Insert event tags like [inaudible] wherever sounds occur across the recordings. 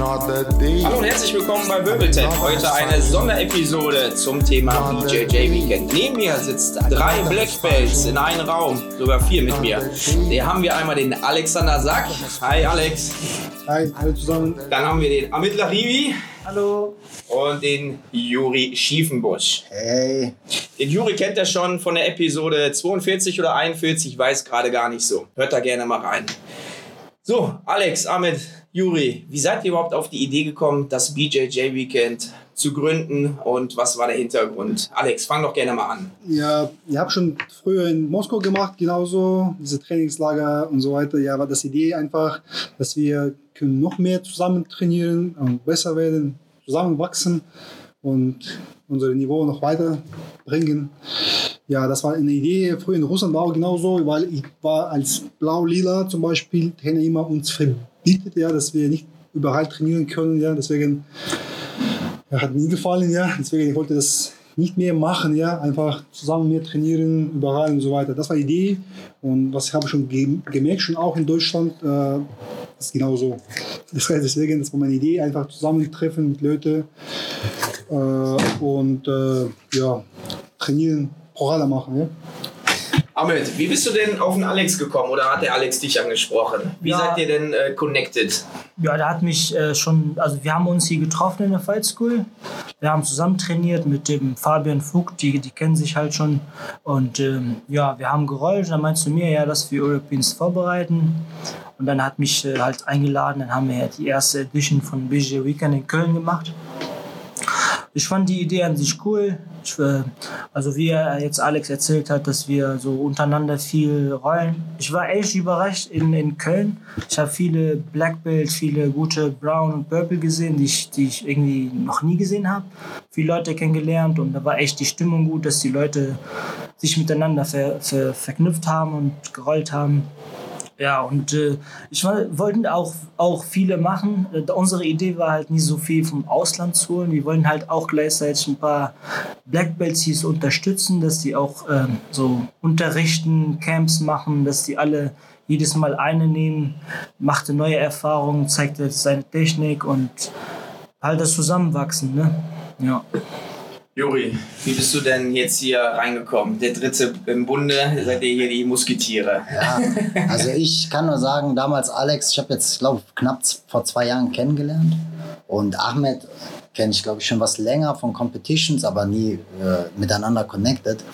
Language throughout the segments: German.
Hallo und herzlich willkommen bei Wirbeltech. Heute eine Sonderepisode zum Thema BJJ Weekend. Neben mir sitzt drei Black Belts in einem Raum, sogar vier mit mir. Hier haben wir einmal den Alexander Sack. Hi Alex. Hi, hallo zusammen. Dann haben wir den Amit Larivi. Hallo. Und den Juri Schiefenbusch. Hey. Den Juri kennt er schon von der Episode 42 oder 41, ich weiß gerade gar nicht so. Hört da gerne mal rein. So, Alex, Amit, Juri, wie seid ihr überhaupt auf die Idee gekommen, das BJJ Weekend zu gründen und was war der Hintergrund? Alex, fang doch gerne mal an. Ja, ich habe schon früher in Moskau gemacht, genauso, diese Trainingslager und so weiter. Ja, war das Idee einfach, dass wir können noch mehr zusammen trainieren und besser werden, zusammenwachsen und unser Niveau noch weiter bringen. Ja, das war eine Idee. Früher in Russland war auch genauso, weil ich war als Blau-Lila zum Beispiel, Trainer immer uns verbietet, ja, dass wir nicht überall trainieren können. Ja, deswegen ja, hat mir gefallen. Ja, deswegen ich wollte das nicht mehr machen, ja, einfach zusammen mehr trainieren, überall und so weiter. Das war die Idee und was habe ich schon gemerkt, schon auch in Deutschland, äh, ist genauso. [laughs] Das heißt, deswegen, das war meine Idee, einfach zusammentreffen mit Leuten äh, und äh, ja, trainieren, Programme machen. Ja. Ahmed, wie bist du denn auf den Alex gekommen oder hat der Alex dich angesprochen? Wie ja. seid ihr denn äh, connected? Ja, der hat mich äh, schon, also wir haben uns hier getroffen in der Fight School. Wir haben zusammen trainiert mit dem Fabian Vogt, die, die kennen sich halt schon. Und ähm, ja, wir haben gerollt. Dann meinst du mir, ja, dass wir Europeans vorbereiten. Und dann hat mich äh, halt eingeladen. Dann haben wir ja die erste Edition von BJ Weekend in Köln gemacht. Ich fand die Idee an sich cool. Ich, äh, also wie jetzt Alex erzählt hat, dass wir so untereinander viel rollen. Ich war echt überrascht in, in Köln. Ich habe viele Black Belts, viele gute Brown und Purple gesehen, die ich, die ich irgendwie noch nie gesehen habe. Viele Leute kennengelernt und da war echt die Stimmung gut, dass die Leute sich miteinander ver, ver, verknüpft haben und gerollt haben. Ja, und äh, ich wollten auch, auch viele machen. Äh, unsere Idee war halt nie so viel vom Ausland zu holen. Wir wollen halt auch gleichzeitig ein paar Black Belts hier unterstützen, dass die auch äh, so unterrichten, Camps machen, dass die alle jedes Mal eine nehmen, macht eine neue Erfahrung, zeigt jetzt seine Technik und halt das Zusammenwachsen. Ne? Ja. Juri, wie bist du denn jetzt hier reingekommen? Der dritte im Bunde, seid ihr hier die Musketiere? Ja, also ich kann nur sagen, damals Alex, ich habe jetzt, glaube knapp vor zwei Jahren kennengelernt. Und Ahmed kenne ich, glaube ich, schon was länger von Competitions, aber nie äh, miteinander connected.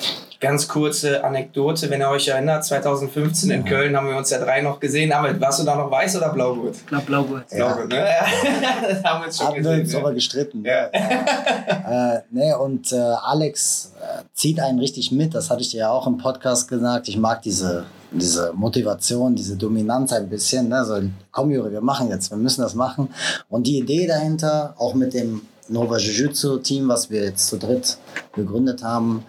Ganz kurze Anekdote, wenn ihr euch erinnert, 2015 in Köln haben wir uns ja drei noch gesehen. Aber warst du da noch weiß oder Blaugurt? Ich glaube Blaugurt. Ja. Blaugurt, ne? [laughs] das haben wir uns schon Haben gesehen. wir uns ne? aber gestritten. Ja. [laughs] äh, nee, und äh, Alex äh, zieht einen richtig mit. Das hatte ich dir ja auch im Podcast gesagt. Ich mag diese, diese Motivation, diese Dominanz ein bisschen. Ne? So, komm, Juri, wir machen jetzt, wir müssen das machen. Und die Idee dahinter, auch mit dem Nova Jiu-Jitsu-Team, was wir jetzt zu dritt gegründet haben,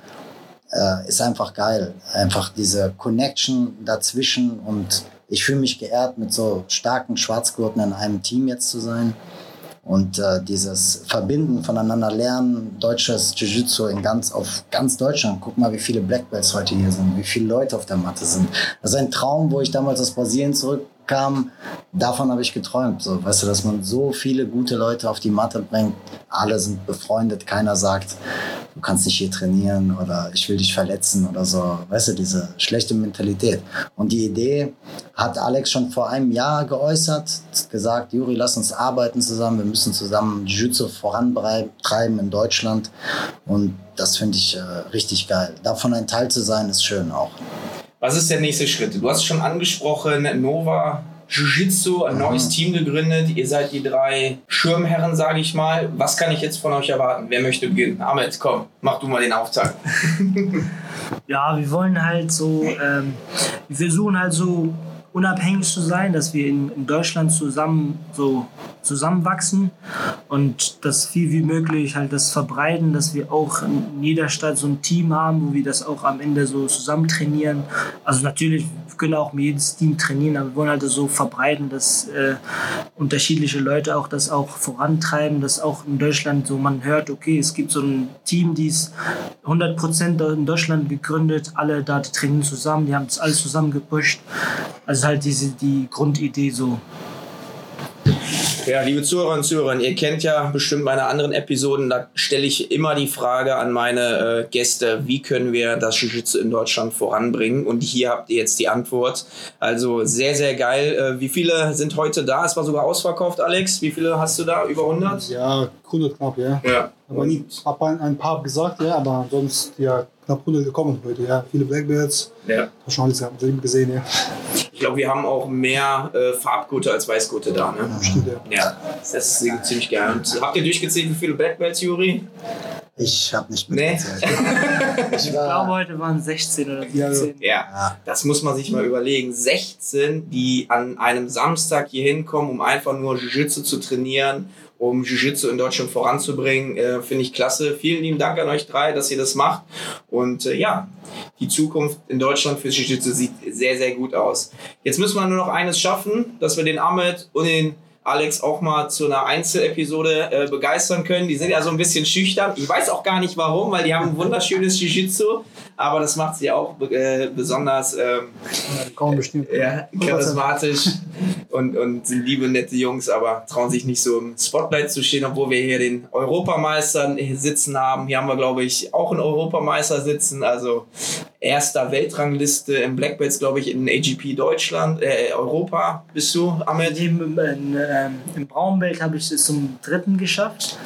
äh, ist einfach geil. Einfach diese Connection dazwischen und ich fühle mich geehrt, mit so starken Schwarzgurten in einem Team jetzt zu sein. Und äh, dieses Verbinden, voneinander lernen, deutsches Jiu-Jitsu ganz, auf ganz Deutschland. Guck mal, wie viele Black Belts heute hier sind, wie viele Leute auf der Matte sind. Das ist ein Traum, wo ich damals aus Brasilien zurückkam. Davon habe ich geträumt. So, weißt du, dass man so viele gute Leute auf die Matte bringt. Alle sind befreundet. Keiner sagt, du kannst nicht hier trainieren oder ich will dich verletzen oder so. Weißt du, diese schlechte Mentalität. Und die Idee hat Alex schon vor einem Jahr geäußert, gesagt, Juri, lass uns arbeiten zusammen, wir müssen zusammen Jiu-Jitsu vorantreiben in Deutschland. Und das finde ich äh, richtig geil. Davon ein Teil zu sein, ist schön auch. Was ist der nächste Schritt? Du hast schon angesprochen, Nova Jiu-Jitsu, ein neues Team gegründet. Ihr seid die drei Schirmherren, sage ich mal. Was kann ich jetzt von euch erwarten? Wer möchte beginnen? Ahmed, komm, mach du mal den Auftakt. [laughs] Ja, wir wollen halt so, ähm, wir versuchen halt so unabhängig zu sein, dass wir in, in Deutschland zusammen so zusammenwachsen und das viel wie möglich halt das verbreiten, dass wir auch in jeder Stadt so ein Team haben, wo wir das auch am Ende so zusammen trainieren. Also natürlich können auch mit jedes Team trainieren, aber wir wollen halt so verbreiten, dass äh, unterschiedliche Leute auch das auch vorantreiben, dass auch in Deutschland so man hört, okay, es gibt so ein Team, die ist 100% in Deutschland gegründet, alle da die trainieren zusammen, die haben das alles zusammen gepusht. Also halt diese die Grundidee so. Ja, liebe Zuhörer und Zuhörer, ihr kennt ja bestimmt meine anderen Episoden, da stelle ich immer die Frage an meine äh, Gäste, wie können wir das Jiu-Jitsu in Deutschland voranbringen? Und hier habt ihr jetzt die Antwort. Also sehr, sehr geil. Äh, wie viele sind heute da? Es war sogar ausverkauft, Alex. Wie viele hast du da? Über 100? Ja, 100 knapp, ja. Ja. Aber nicht, hab ein, ein paar gesagt, ja, aber sonst ja knapp 100 gekommen heute, ja. Viele Blackbirds, ja. hab schon alles gesehen, ja. Ich glaube, wir haben auch mehr äh, Farbgurte als Weißgurte da, ne? Stimmt, ja. Ja, das ist ziemlich geil. Und habt ihr durchgezählt, wie viele Black Belts, Juri? Ich habe nicht Nee. mitgezählt. [laughs] ich Ich glaube, war, heute waren es 16 oder Ja, 17. Ja, Ja. das muss man sich mal überlegen. 16, die an einem Samstag hier hinkommen, um einfach nur Jiu-Jitsu zu trainieren, um Jiu-Jitsu in Deutschland voranzubringen, äh, finde ich klasse. Vielen lieben Dank an euch drei, dass ihr das macht. Und äh, ja, die Zukunft in Deutschland für Jiu-Jitsu sieht sehr, sehr gut aus. Jetzt müssen wir nur noch eines schaffen, dass wir den Ahmed und den Alex auch mal zu einer Einzelepisode äh, begeistern können. Die sind ja so ein bisschen schüchtern. Ich weiß auch gar nicht warum, weil die haben ein wunderschönes Jiu-Jitsu, aber das macht sie auch äh, besonders ähm, Kaum bestimmt. ja, charismatisch und, und sind liebe, nette Jungs, aber trauen sich nicht so im Spotlight zu stehen, obwohl wir hier den Europameister sitzen haben. Hier haben wir, glaube ich, auch einen Europameister sitzen, also erster Weltrangliste im Black Belts, glaube ich, in AGP Deutschland, äh, Europa bist du, Ahmed? Im, ähm, Im Braunbelt habe ich es zum dritten geschafft.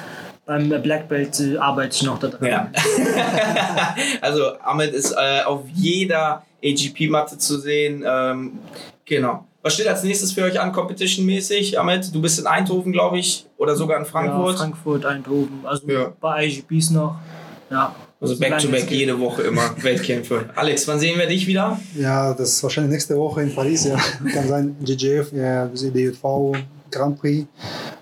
Beim Black Belt äh, arbeite ich noch da dran. Ja. [laughs] also Ahmed ist äh, auf jeder AGP-Matte zu sehen. Ähm, genau. Was steht als nächstes für euch an, competition-mäßig? Ahmed, du bist in Eindhoven, glaube ich, oder sogar in Frankfurt. Ja, Frankfurt, Eindhoven. Also Ja. bei IGPs noch. Ja. Also back-to-back geht. jede Woche immer [laughs] Wettkämpfe. Alex, wann sehen wir dich wieder? Ja, das ist wahrscheinlich nächste Woche in Paris, ja. [laughs] Kann sein, GGF, ja, DJV, Grand Prix.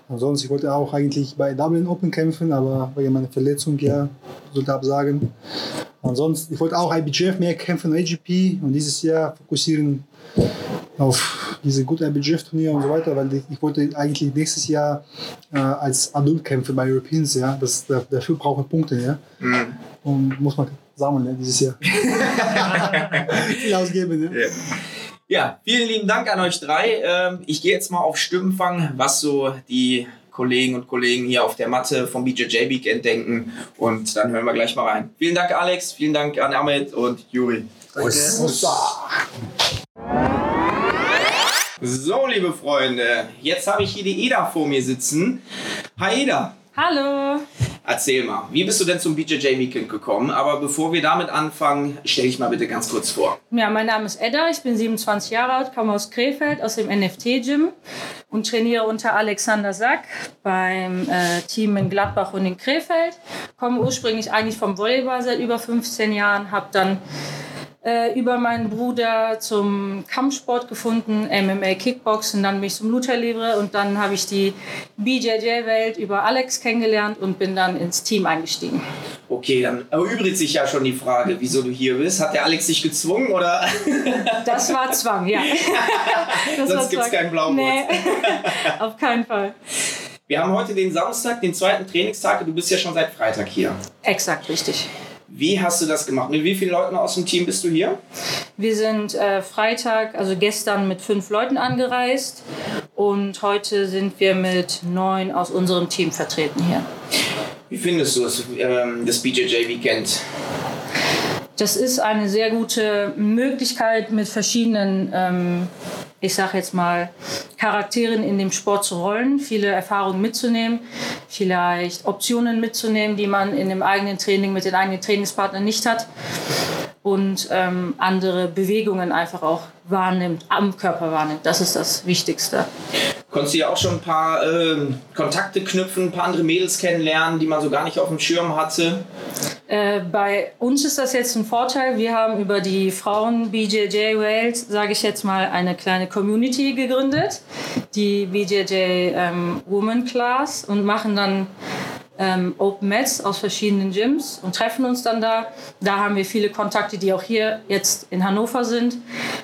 Ansonsten, ich wollte auch eigentlich bei Dublin Open kämpfen, aber wegen meiner Verletzung, ja, sollte absagen. Ansonsten, ich wollte auch IBGF mehr kämpfen, AGP und dieses Jahr fokussieren auf diese gute IBGF-Turnier und so weiter, weil ich, ich wollte eigentlich nächstes Jahr äh, als Adult kämpfen bei Europeans, ja. Das, da- dafür brauche ich Punkte, ja. Mhm. Und muss man sammeln, ja, dieses Jahr. [laughs] Viel ausgeben, ja. Ja, vielen lieben Dank an euch drei. Ähm, ich gehe jetzt mal auf Stimmenfang, was so die Kollegen und Kollegen hier auf der Matte vom BJJ Weekend denken. Und dann hören wir gleich mal rein. Vielen Dank, Alex. Vielen Dank an Ahmed und Juri. So, liebe Freunde, jetzt habe ich hier die Eda vor mir sitzen. Hi Eda, Hallo. Erzähl mal, wie bist du denn zum BJJ Weekend gekommen? Aber bevor wir damit anfangen, stell dich mal bitte ganz kurz vor. Ja, mein Name ist Edda, ich bin 27 Jahre alt, komme aus Krefeld, aus dem NFT-Gym und trainiere unter Alexander Sack beim äh, Team in Gladbach und in Krefeld. Komme ursprünglich eigentlich vom Volleyball seit über 15 Jahren, habe dann äh, über meinen Bruder zum Kampfsport gefunden, MMA, Kickboxen, dann bin ich zum Luther Livre und dann habe ich die BJJ-Welt über Alex kennengelernt und bin dann ins Team eingestiegen. Okay, dann erübrigt sich ja schon die Frage, wieso du hier bist. Hat der Alex dich gezwungen oder? [laughs] Das war Zwang, ja. [laughs] Das Sonst war gibt's Zwang. kein Blaubart. Nee, [laughs] auf keinen Fall. Wir haben heute den Samstag, den zweiten Trainingstag. Du bist ja schon seit Freitag hier. Exakt, richtig. Wie hast du das gemacht? Mit wie vielen Leuten aus dem Team bist du hier? Wir sind äh, Freitag, also gestern mit fünf Leuten angereist und heute sind wir mit neun aus unserem Team vertreten hier. Wie findest du es, ähm, das BJJ Weekend? Das ist eine sehr gute Möglichkeit, mit verschiedenen, ähm, ich sag jetzt mal, Charakteren in dem Sport zu rollen, viele Erfahrungen mitzunehmen, vielleicht Optionen mitzunehmen, die man in dem eigenen Training mit den eigenen Trainingspartnern nicht hat und ähm, andere Bewegungen einfach auch wahrnimmt, am Körper wahrnimmt. Das ist das Wichtigste. Konntest du ja auch schon ein paar ähm, Kontakte knüpfen, ein paar andere Mädels kennenlernen, die man so gar nicht auf dem Schirm hatte. Äh, bei uns ist das jetzt ein Vorteil. Wir haben über die Frauen BJJ Wales, sage ich jetzt mal, eine kleine Community gegründet, die BJJ ähm, Woman Class und machen dann ähm, Open Mats aus verschiedenen Gyms und treffen uns dann da. Da haben wir viele Kontakte, die auch hier jetzt in Hannover sind,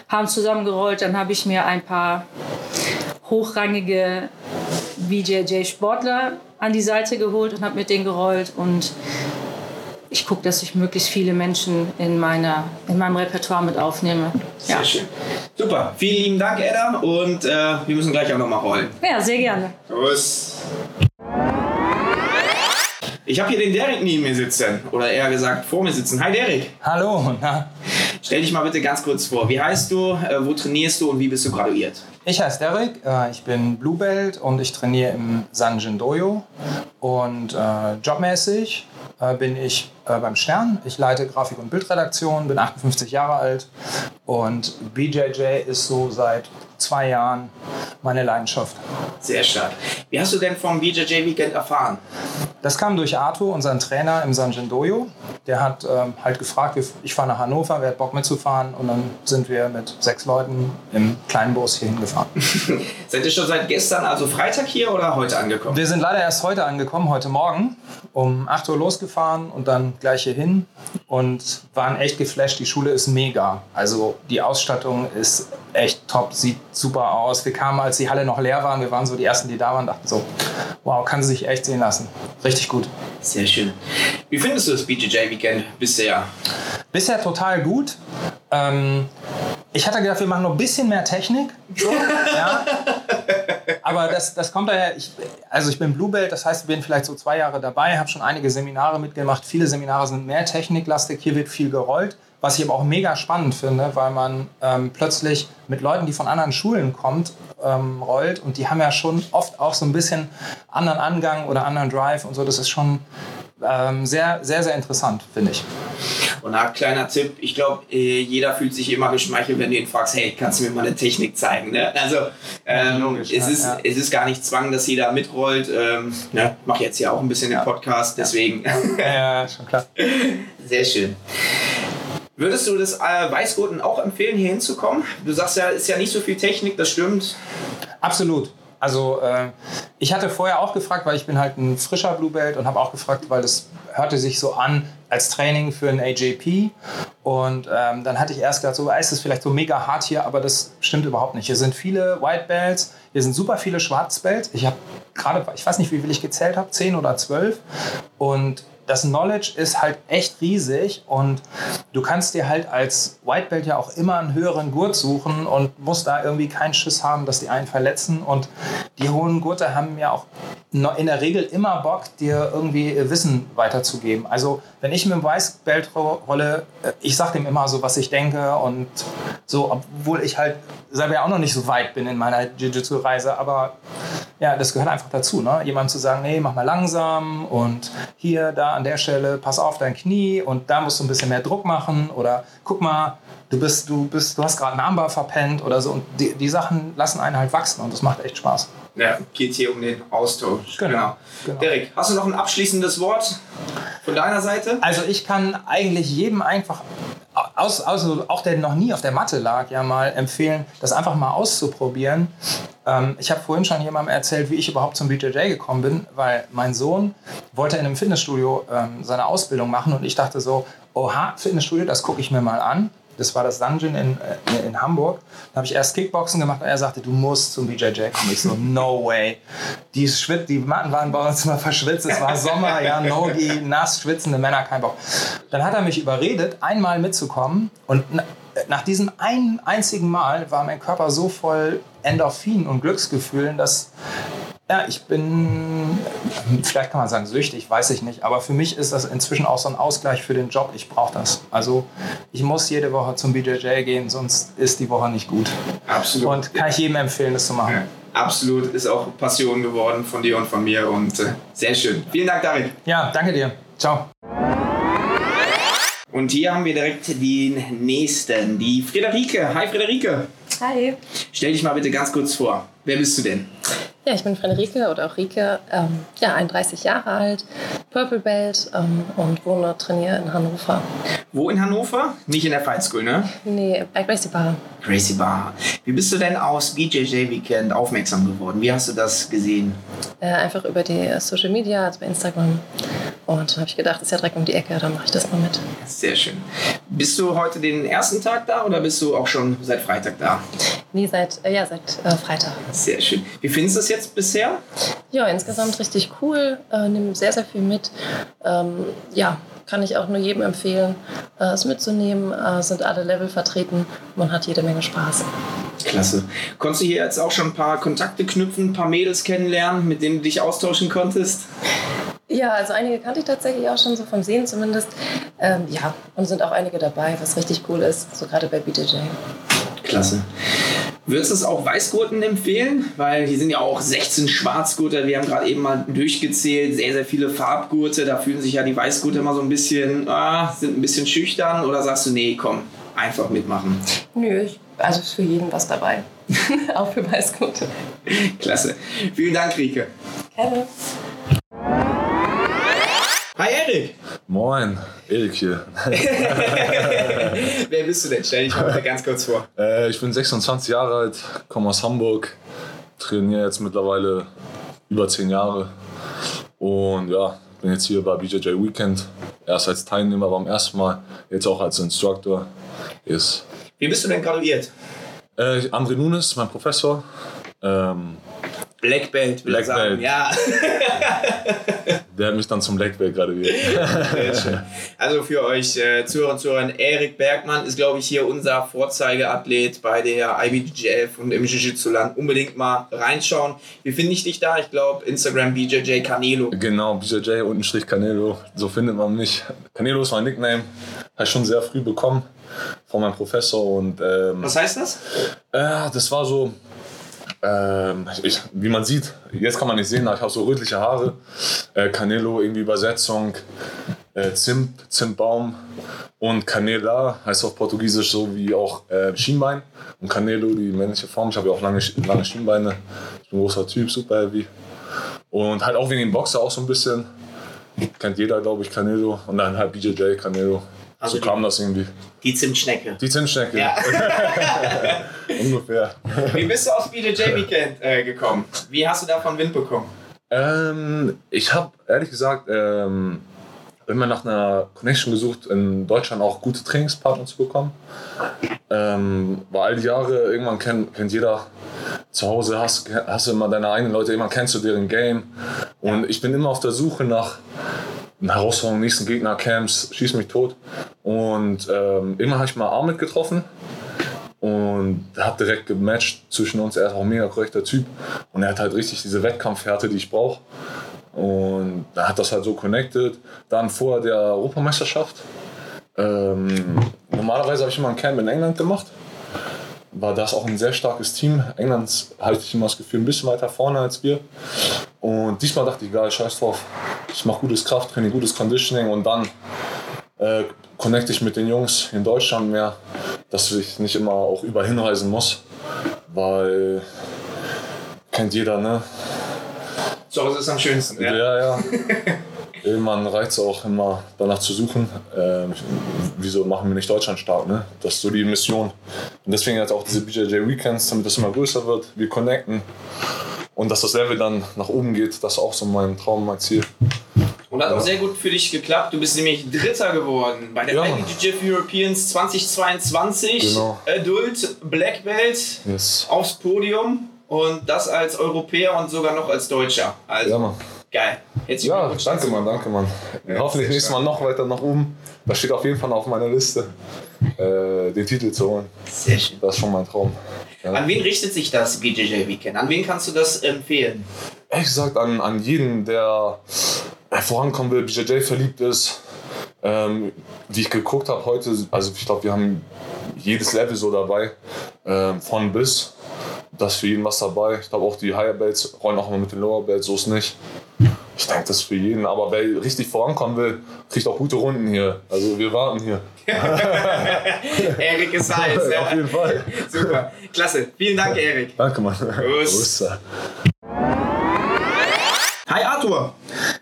haben zusammengerollt. Dann habe ich mir ein paar hochrangige BJJ-Sportler an die Seite geholt und habe mit denen gerollt und ich gucke, dass ich möglichst viele Menschen in, meiner, in meinem Repertoire mit aufnehme. Sehr schön. Super, vielen lieben Dank, Edda. Und äh, wir müssen gleich auch nochmal rollen. Ja, sehr gerne. Tschüss. Ich habe hier den Derek neben mir sitzen. Oder eher gesagt vor mir sitzen. Hi Derek. Hallo, na, Stell dich mal bitte ganz kurz vor. Wie heißt du, äh, wo trainierst du und wie bist du graduiert? Ich heiße Derek, äh, ich bin Blue Belt und ich trainiere im Sanjin Dojo. Und äh, jobmäßig äh, bin ich äh, beim Stern. Ich leite Grafik- und Bildredaktion, bin 58 Jahre alt und BJJ ist so seit zwei Jahren meine Leidenschaft. Sehr stark. Wie hast du denn vom BJJ Weekend erfahren? Das kam durch Arthur, unseren Trainer im Sanjin Dojo. Der hat ähm, halt gefragt, ich fahre nach Hannover, wer hat Bock mitzufahren? Und dann sind wir mit sechs Leuten im kleinen Bus hier hingefahren. [laughs] Seid ihr schon seit gestern, also Freitag hier oder heute angekommen? Wir sind leider erst heute angekommen, heute Morgen, um 8 Uhr losgefahren und dann gleich hier hin und waren echt geflasht. Die Schule ist mega. Also die Ausstattung ist echt top, sieht super aus. Wir kamen, als die Halle noch leer waren, wir waren so die Ersten, die da waren, dachten so, wow, kann sie sich echt sehen lassen. Richtig gut. Sehr schön. Wie findest du das BJJ Weekend bisher? Bisher total gut. Ähm, ich hatte gedacht, wir machen noch ein bisschen mehr Technik. So, [laughs] ja. Aber das, das kommt daher, ich, also ich bin Blue Belt, das heißt, ich bin vielleicht so zwei Jahre dabei, habe schon einige Seminare mitgemacht. Viele Seminare sind mehr techniklastig, hier wird viel gerollt. Was ich aber auch mega spannend finde, weil man ähm, plötzlich mit Leuten, die von anderen Schulen kommt, ähm, rollt und die haben ja schon oft auch so ein bisschen anderen Angang oder anderen Drive und so. Das ist schon ähm, sehr, sehr, sehr interessant, finde ich. Und ein kleiner Tipp, ich glaube, jeder fühlt sich immer geschmeichelt, wenn du ihn fragst, hey, kannst du mir mal eine Technik zeigen? Ne? Also ähm, logisch, es, ist, ja. es ist gar nicht Zwang, dass jeder mitrollt. Ähm, ne? Ich mache jetzt ja auch ein bisschen den Podcast, deswegen Ja, schon klar. [laughs] sehr schön. Würdest du das äh, Weißgurten auch empfehlen, hier hinzukommen? Du sagst ja, ist ja nicht so viel Technik, das stimmt. Absolut. Also äh, ich hatte vorher auch gefragt, weil ich bin halt ein frischer Blue Belt und habe auch gefragt, weil das hörte sich so an als Training für ein AJP. Und ähm, dann hatte ich erst gedacht, so ist es vielleicht so mega hart hier, aber das stimmt überhaupt nicht. Hier sind viele White Belts, hier sind super viele Schwarzbelts. Ich habe gerade, ich weiß nicht, wie viel ich gezählt habe, 10 oder 12. Und das Knowledge ist halt echt riesig und du kannst dir halt als White Belt ja auch immer einen höheren Gurt suchen und musst da irgendwie keinen Schiss haben, dass die einen verletzen. Und die hohen Gurte haben ja auch in der Regel immer Bock, dir irgendwie Wissen weiterzugeben. Also wenn ich mit dem Weiß Belt ro- rolle, äh, ich sag dem immer so, was ich denke und so, obwohl ich halt selber ja auch noch nicht so weit bin in meiner Jiu-Jitsu-Reise, aber ja, das gehört einfach dazu, ne? Jemandem zu sagen, nee, mach mal langsam und hier, da an der Stelle, pass auf dein Knie und da musst du ein bisschen mehr Druck machen oder guck mal, du bist, du bist, du hast gerade einen Armbar verpennt oder so und die, die Sachen lassen einen halt wachsen und das macht echt Spaß. Ja, geht hier um den Austausch. Genau, genau. Derek, hast du noch ein abschließendes Wort von deiner Seite? Also ich kann eigentlich jedem einfach, aus, also auch der noch nie auf der Matte lag, ja mal empfehlen, das einfach mal auszuprobieren. Ähm, ich habe vorhin schon jemandem erzählt, wie ich überhaupt zum BJJ gekommen bin, weil mein Sohn wollte in einem Fitnessstudio ähm, seine Ausbildung machen und ich dachte so, oha, Fitnessstudio, das gucke ich mir mal an. Das war das Dungeon in, äh, in Hamburg. Da habe ich erst Kickboxen gemacht und er sagte, du musst zum BJJ kommen. Ich so, no way. Die, Schwit die Matten waren bei uns immer verschwitzt. Es war Sommer, ja, Nogi, nass, schwitzende Männer, kein Bock. Dann hat er mich überredet, einmal mitzukommen und na, nach diesem einen einzigen Mal war mein Körper so voll Endorphin und Glücksgefühlen, dass ja, ich bin, vielleicht kann man sagen süchtig, weiß ich nicht, aber für mich ist das inzwischen auch so ein Ausgleich für den Job. Ich brauche das. Also ich muss jede Woche zum BJJ gehen, sonst ist die Woche nicht gut. Absolut. Und kann ich jedem empfehlen, das zu machen. Ja, absolut, ist auch Passion geworden von dir und von mir und äh, sehr schön. Vielen Dank, David. Ja, danke dir. Ciao. Und hier haben wir direkt den nächsten, die Friederike. Hi, Friederike. Hi. Stell dich mal bitte ganz kurz vor. Wer bist du denn? Ja, ich bin Friederike oder auch Rike, ähm, ja, 31 Jahre alt, Purple Belt ähm, und wohne, trainiere in Hannover. Wo in Hannover? Nicht in der Fight School, ne? Nee, bei Gracie Bar. Gracie Bar. Wie bist du denn aus BJJ Weekend aufmerksam geworden? Wie hast du das gesehen? Äh, einfach über die Social Media, also bei Instagram. Und dann habe ich gedacht, ist ja direkt um die Ecke, dann mache ich das mal mit. Sehr schön. Bist du heute den ersten Tag da oder bist du auch schon seit Freitag da? Nee, seit, äh, ja, seit äh, Freitag. Sehr schön. Wie findest du es jetzt bisher? Ja, insgesamt richtig cool. Äh, nimm sehr, sehr viel mit. Ähm, ja, kann ich auch nur jedem empfehlen, äh, es mitzunehmen. Äh, sind alle Level vertreten. Man hat jede Menge Spaß. Klasse. Konntest du hier jetzt auch schon ein paar Kontakte knüpfen, ein paar Mädels kennenlernen, mit denen du dich austauschen konntest? Ja, also einige kannte ich tatsächlich auch schon, so vom Sehen zumindest. Ähm, ja, und sind auch einige dabei, was richtig cool ist, so gerade bei BJJ. Klasse. Würdest du es auch Weißgurten empfehlen? Weil hier sind ja auch 16 Schwarzgurte. Wir haben gerade eben mal durchgezählt. Sehr, sehr viele Farbgurte. Da fühlen sich ja die Weißgurte immer so ein bisschen, ah, sind ein bisschen schüchtern. Oder sagst du, nee, komm, einfach mitmachen? Nö, ich, also ist für jeden was dabei. [laughs] auch für Weißgurte. Klasse. Vielen Dank, Rike. Gerne. Erik. Moin, Erik hier. [laughs] Wer bist du denn? Stell dich mal ganz kurz vor. Äh, ich bin 26 Jahre alt, komme aus Hamburg, trainiere jetzt mittlerweile über 10 Jahre und ja, bin jetzt hier bei BJJ Weekend. Erst als Teilnehmer beim ersten Mal, jetzt auch als Instructor. Yes. Wie bist du denn graduiert? Äh, André Nunes, mein Professor. Ähm, Black Belt, will Black ich sagen. Belt. Ja. [laughs] der hat mich dann zum Belt graduiert. [laughs] Sehr schön. Also für euch äh, Zuhörer und Zuhörer, Erik Bergmann ist, glaube ich, hier unser Vorzeigeathlet bei der IBJJF und im Jiu-Jitsu-Land. Unbedingt mal reinschauen. Wie finde ich dich da? Ich glaube, Instagram BJJ Canelo. Genau, BJJ unten Canelo, so findet man mich. Canelo ist mein Nickname, habe ich schon sehr früh bekommen von meinem Professor und ähm, Was heißt das? äh, das war so, ähm, ich, wie man sieht, jetzt kann man nicht sehen, aber ich habe so rötliche Haare. Äh, Canelo, irgendwie Übersetzung, äh, Zimt, Zimtbaum und Canela heißt auf Portugiesisch so wie auch äh, Schienbein. Und Canelo, die männliche Form. Ich habe ja auch lange, lange Schienbeine. Ich bin ein großer Typ, super heavy. Und halt auch wegen dem Boxer auch so ein bisschen. Kennt jeder, glaube ich, Canelo. Und dann halt BJJ, Canelo. Also so die- kam das irgendwie. Die Zimtschnecke. Die Zimtschnecke. Ja. [laughs] Ungefähr. Wie bist du aufs BJJ Weekend äh, gekommen? Wie hast du davon Wind bekommen? Ähm, ich habe ehrlich gesagt ähm, immer nach einer Connection gesucht, in Deutschland auch gute Trainingspartner zu bekommen. Ähm, weil all die Jahre, irgendwann kennt, kennt jeder, zu Hause hast, hast du immer deine eigenen Leute, irgendwann kennst du deren Game. Und ich bin immer auf der Suche nach einer Herausforderung, nächsten Gegner, Camps, schieß mich tot. Und ähm, immer habe ich mal Ahmed getroffen. Und hat direkt gematcht zwischen uns. Er ist auch ein mega korrekter Typ. Und er hat halt richtig diese Wettkampfhärte, die ich brauche. Und da hat das halt so connected. Dann vor der Europameisterschaft. Ähm, normalerweise habe ich immer ein Camp in England gemacht. War das auch ein sehr starkes Team. England halte ich immer das Gefühl ein bisschen weiter vorne als wir. Und diesmal dachte ich, geil, scheiß drauf. Ich mache gutes Krafttraining, gutes Conditioning und dann äh, connecte ich mit den Jungs in Deutschland mehr, dass ich nicht immer auch überall hinreisen muss, weil kennt jeder, ne? Zu Hause ist am schönsten. Ja, Ja? ja. [laughs] Irgendwann reicht es auch immer danach zu suchen, äh, wieso machen wir nicht Deutschland stark, ne? Das ist so die Mission. Und deswegen jetzt auch diese BJJ Weekends, damit das immer größer wird, wir connecten und dass das Level dann nach oben geht, das ist auch so mein Traum, mein Ziel. Und hat auch sehr gut für dich geklappt. Du bist nämlich Dritter geworden bei der Ja. IBJJF Europeans 2022. Genau. Adult Black Belt Yes. aufs Podium. Und das als Europäer und sogar noch als Deutscher. Also Ja, Mann. geil. Herzlichen Ja, danke. Mann, danke Mann. Hoffentlich sehr nächstes Mal noch weiter nach oben. Das steht auf jeden Fall auf meiner Liste, äh, den Titel zu holen. Sehr schön. Das ist schon mein Traum. An wen richtet sich das BJJ Weekend? An wen kannst du das empfehlen? Ehrlich gesagt, an, an jeden, der vorankommen will, BJJ verliebt ist, ähm, die ich geguckt habe heute, also ich glaube, wir haben jedes Level so dabei, ähm, von bis. Da ist für jeden was dabei. Ich glaube auch die Higher Belts rollen auch immer mit den Lower Belts, so ist nicht. Ich denke, das ist für jeden. Aber wer richtig vorankommen will, kriegt auch gute Runden hier. Also wir warten hier. [laughs] Erik ist heiß. Auf ja. jeden Fall. Super. Klasse. Vielen Dank, Erik. Danke, Mann. Prost. Prost. Hi, Arthur.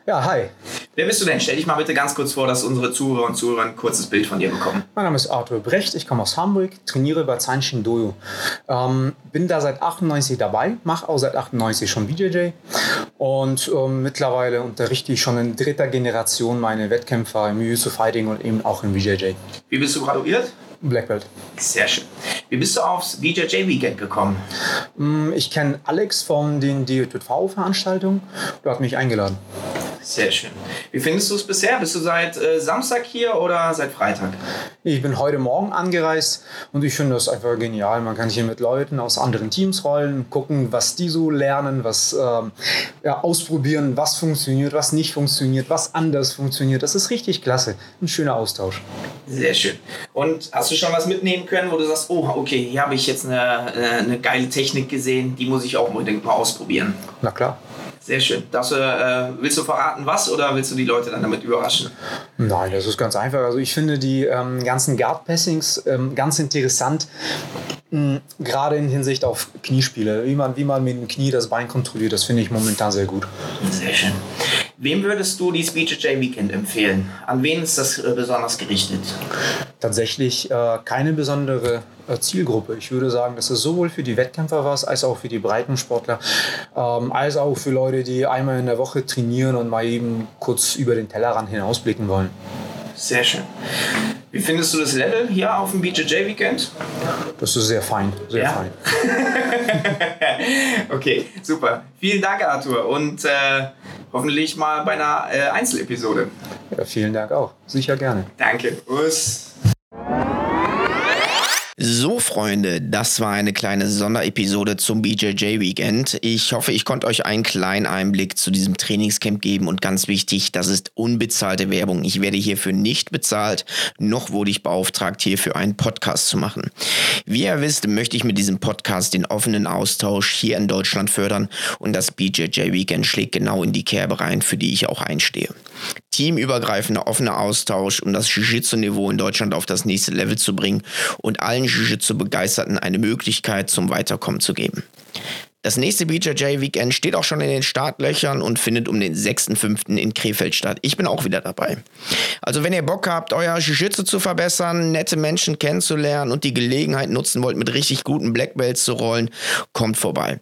Ja, hi. Wer bist du denn? Stell dich mal bitte ganz kurz vor, dass unsere Zuhörer und Zuhörer ein kurzes Bild von dir bekommen. Mein Name ist Arthur Brecht, ich komme aus Hamburg, trainiere bei Zanshin Dojo. Ähm, bin da seit 98 dabei, mache auch seit 98 schon BJJ und ähm, mittlerweile unterrichte ich schon in dritter Generation meine Wettkämpfer im Jiu-Jitsu Fighting und eben auch im BJJ. Wie bist du graduiert? Black Belt. Sehr schön. Wie bist du aufs BJJ Weekend gekommen? Mm, Ich kenne Alex von den DJV-Veranstaltungen, der hat mich eingeladen. Sehr schön. Wie findest du es bisher? Bist du seit äh, Samstag hier oder seit Freitag? Ich bin heute Morgen angereist und ich finde das einfach genial. Man kann hier mit Leuten aus anderen Teams rollen, gucken, was die so lernen, was ähm, ja, ausprobieren, was funktioniert, was nicht funktioniert, was anders funktioniert. Das ist richtig klasse. Ein schöner Austausch. Sehr schön. Und hast du schon was mitnehmen können, wo du sagst, oh, okay, hier habe ich jetzt eine, äh, eine geile Technik gesehen, die muss ich auch unbedingt mal ausprobieren. Na klar. Sehr schön. Du, äh, willst du verraten, was oder willst du die Leute dann damit überraschen? Nein, das ist ganz einfach. Also ich finde die ähm, ganzen Guard-Passings ähm, ganz interessant, mh, gerade in Hinsicht auf Kniespiele. Wie man, wie man mit dem Knie das Bein kontrolliert, das finde ich momentan sehr gut. Sehr schön. Wem würdest du die BJJ Weekend empfehlen? An wen ist das äh, besonders gerichtet? Tatsächlich äh, keine besondere äh, Zielgruppe. Ich würde sagen, das ist sowohl für die Wettkämpfer was, als auch für die Breitensportler, ähm, als auch für Leute, die einmal in der Woche trainieren und mal eben kurz über den Tellerrand hinausblicken wollen. Sehr schön. Wie findest du das Level hier auf dem BJJ Weekend? Das ist sehr fein, sehr Ja? fein. [laughs] Okay, super. Vielen Dank, Arthur. Und äh, hoffentlich mal bei einer äh, Einzelepisode. Ja, vielen Dank auch. Sicher gerne. Danke. Us. So, Freunde, das war eine kleine Sonderepisode zum BJJ Weekend. Ich hoffe, ich konnte euch einen kleinen Einblick zu diesem Trainingscamp geben und ganz wichtig, das ist unbezahlte Werbung. Ich werde hierfür nicht bezahlt, noch wurde ich beauftragt, hierfür einen Podcast zu machen. Wie ihr wisst, möchte ich mit diesem Podcast den offenen Austausch hier in Deutschland fördern und das BJJ Weekend schlägt genau in die Kerbe rein, für die ich auch einstehe. Teamübergreifender offener Austausch, um das Jiu-Jitsu-Niveau in Deutschland auf das nächste Level zu bringen und allen Jiu-Jitsu-Begeisterten eine Möglichkeit zum Weiterkommen zu geben. Das nächste BJJ Weekend steht auch schon in den Startlöchern und findet um den 6.5. in Krefeld statt. Ich bin auch wieder dabei. Also wenn ihr Bock habt, euer Jiu-Jitsu zu verbessern, nette Menschen kennenzulernen und die Gelegenheit nutzen wollt, mit richtig guten Black Belts zu rollen, kommt vorbei.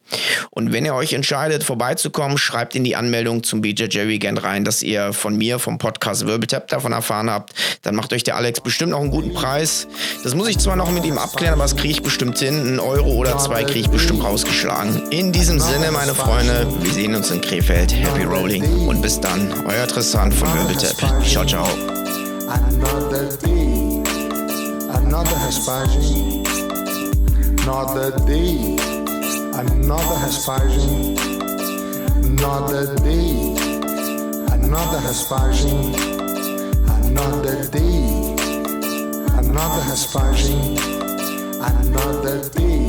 Und wenn ihr euch entscheidet, vorbeizukommen, schreibt in die Anmeldung zum BJJ Weekend rein, dass ihr von mir, vom Podcast Wirbeltap davon erfahren habt. Dann macht euch der Alex bestimmt noch einen guten Preis. Das muss ich zwar noch mit ihm abklären, aber das kriege ich bestimmt hin. Einen Euro oder zwei kriege ich bestimmt rausgeschlagen. In diesem Sinne, meine Freunde, wir sehen uns in Krefeld. Happy Rolling und bis dann. Euer Tristan von Wirbeltap. Ciao, ciao. Another day, another. Another day, another Hespagem. Another day, another Hespagem. Another day, another Hespagem. Another day.